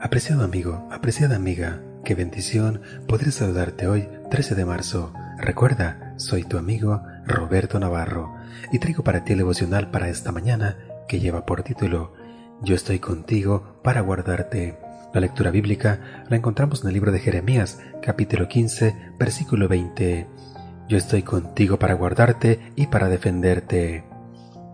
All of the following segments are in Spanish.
Apreciado amigo, apreciada amiga, qué bendición poder saludarte hoy, 13 de marzo. Recuerda, soy tu amigo Roberto Navarro y traigo para ti el devocional para esta mañana que lleva por título Yo estoy contigo para guardarte. La lectura bíblica la encontramos en el libro de Jeremías, capítulo 15, versículo 20. Yo estoy contigo para guardarte y para defenderte.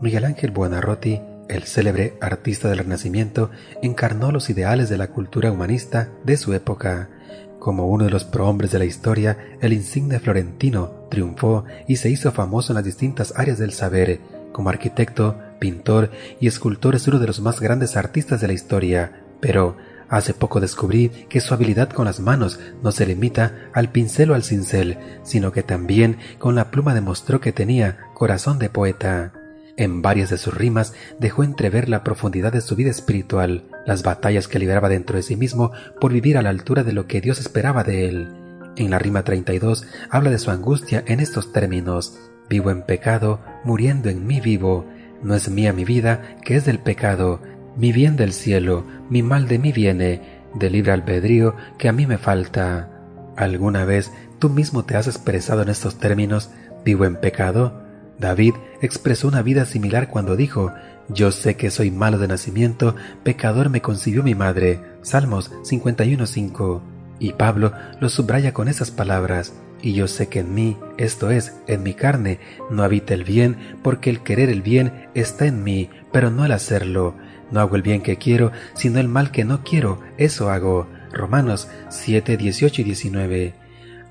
Miguel Ángel Buonarroti el célebre artista del Renacimiento encarnó los ideales de la cultura humanista de su época. Como uno de los prohombres de la historia, el insigne florentino triunfó y se hizo famoso en las distintas áreas del saber. Como arquitecto, pintor y escultor es uno de los más grandes artistas de la historia, pero hace poco descubrí que su habilidad con las manos no se limita al pincel o al cincel, sino que también con la pluma demostró que tenía corazón de poeta. En varias de sus rimas dejó entrever la profundidad de su vida espiritual, las batallas que libraba dentro de sí mismo por vivir a la altura de lo que Dios esperaba de él. En la rima 32 habla de su angustia en estos términos. Vivo en pecado, muriendo en mí vivo. No es mía mi vida, que es del pecado. Mi bien del cielo, mi mal de mí viene, del libre albedrío que a mí me falta. ¿Alguna vez tú mismo te has expresado en estos términos? ¿Vivo en pecado? David expresó una vida similar cuando dijo, Yo sé que soy malo de nacimiento, pecador me concibió mi madre. Salmos 51.5. Y Pablo lo subraya con esas palabras, y yo sé que en mí, esto es, en mi carne, no habita el bien, porque el querer el bien está en mí, pero no el hacerlo. No hago el bien que quiero, sino el mal que no quiero, eso hago. Romanos 7, 18 y 19.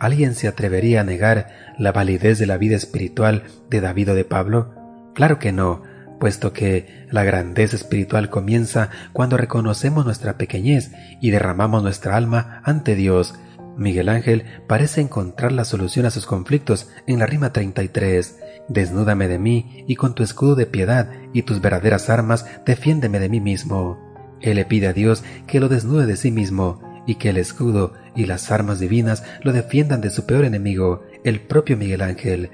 ¿Alguien se atrevería a negar la validez de la vida espiritual de David o de Pablo? Claro que no, puesto que la grandeza espiritual comienza cuando reconocemos nuestra pequeñez y derramamos nuestra alma ante Dios. Miguel Ángel parece encontrar la solución a sus conflictos en la rima 33. Desnúdame de mí y con tu escudo de piedad y tus verdaderas armas defiéndeme de mí mismo. Él le pide a Dios que lo desnude de sí mismo y que el escudo y las armas divinas lo defiendan de su peor enemigo, el propio Miguel Ángel.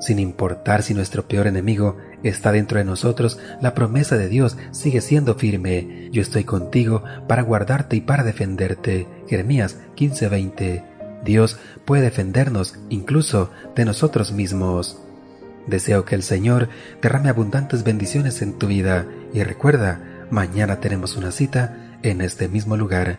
Sin importar si nuestro peor enemigo está dentro de nosotros, la promesa de Dios sigue siendo firme. Yo estoy contigo para guardarte y para defenderte. Jeremías 15:20. Dios puede defendernos incluso de nosotros mismos. Deseo que el Señor derrame abundantes bendiciones en tu vida y recuerda, mañana tenemos una cita en este mismo lugar